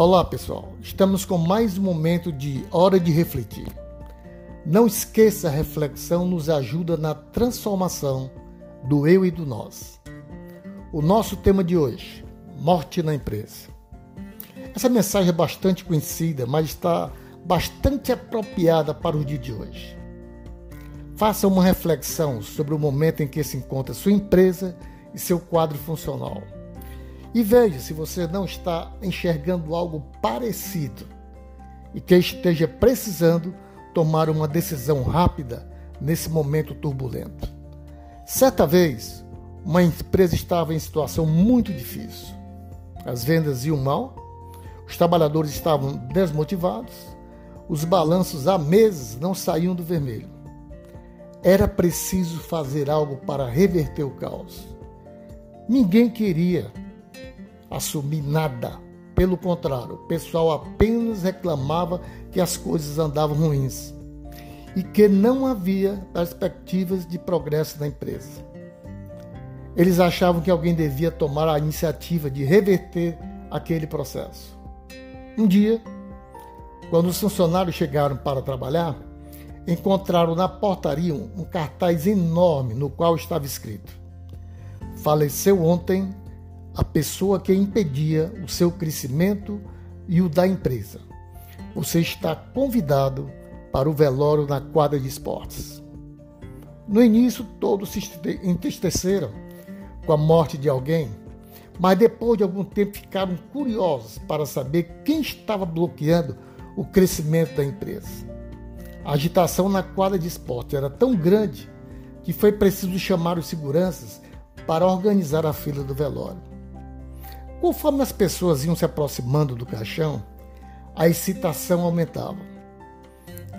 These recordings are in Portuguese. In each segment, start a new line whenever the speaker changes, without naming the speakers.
Olá pessoal, estamos com mais um momento de hora de refletir. Não esqueça, a reflexão nos ajuda na transformação do eu e do nós. O nosso tema de hoje: morte na empresa. Essa mensagem é bastante conhecida, mas está bastante apropriada para o dia de hoje. Faça uma reflexão sobre o momento em que se encontra sua empresa e seu quadro funcional e veja se você não está enxergando algo parecido e que esteja precisando tomar uma decisão rápida nesse momento turbulento. Certa vez, uma empresa estava em situação muito difícil. As vendas iam mal, os trabalhadores estavam desmotivados, os balanços há meses não saíam do vermelho. Era preciso fazer algo para reverter o caos. Ninguém queria assumir nada. Pelo contrário, o pessoal apenas reclamava que as coisas andavam ruins e que não havia perspectivas de progresso na empresa. Eles achavam que alguém devia tomar a iniciativa de reverter aquele processo. Um dia, quando os funcionários chegaram para trabalhar, encontraram na portaria um cartaz enorme no qual estava escrito: Faleceu ontem a pessoa que impedia o seu crescimento e o da empresa. Você está convidado para o velório na quadra de esportes. No início, todos se entristeceram com a morte de alguém, mas depois de algum tempo ficaram curiosos para saber quem estava bloqueando o crescimento da empresa. A agitação na quadra de esporte era tão grande que foi preciso chamar os seguranças para organizar a fila do velório. Conforme as pessoas iam se aproximando do caixão, a excitação aumentava.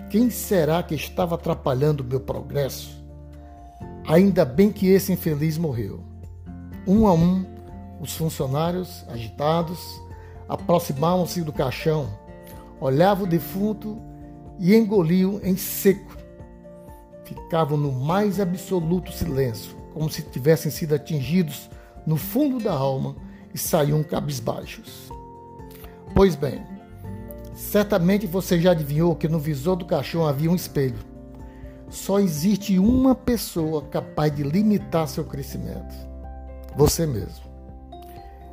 Quem será que estava atrapalhando o meu progresso? Ainda bem que esse infeliz morreu. Um a um, os funcionários, agitados, aproximavam-se do caixão, olhavam o defunto e engoliam em seco. Ficavam no mais absoluto silêncio, como se tivessem sido atingidos no fundo da alma e saíam cabisbaixos. Pois bem, certamente você já adivinhou que no visor do caixão havia um espelho. Só existe uma pessoa capaz de limitar seu crescimento: você mesmo.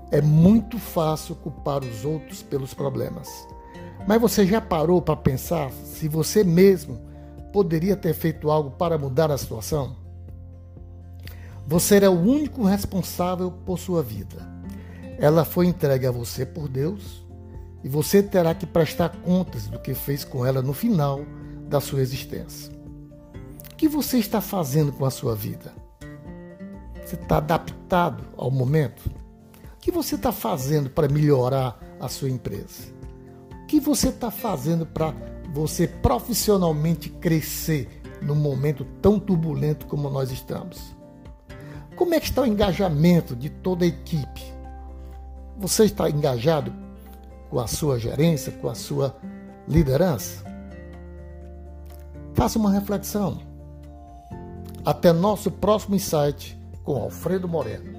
É muito fácil culpar os outros pelos problemas. Mas você já parou para pensar se você mesmo poderia ter feito algo para mudar a situação? Você é o único responsável por sua vida. Ela foi entregue a você por Deus e você terá que prestar contas do que fez com ela no final da sua existência. O que você está fazendo com a sua vida? Você está adaptado ao momento? O que você está fazendo para melhorar a sua empresa? O que você está fazendo para você profissionalmente crescer num momento tão turbulento como nós estamos? Como é que está o engajamento de toda a equipe? Você está engajado com a sua gerência, com a sua liderança? Faça uma reflexão. Até nosso próximo insight com Alfredo Moreno.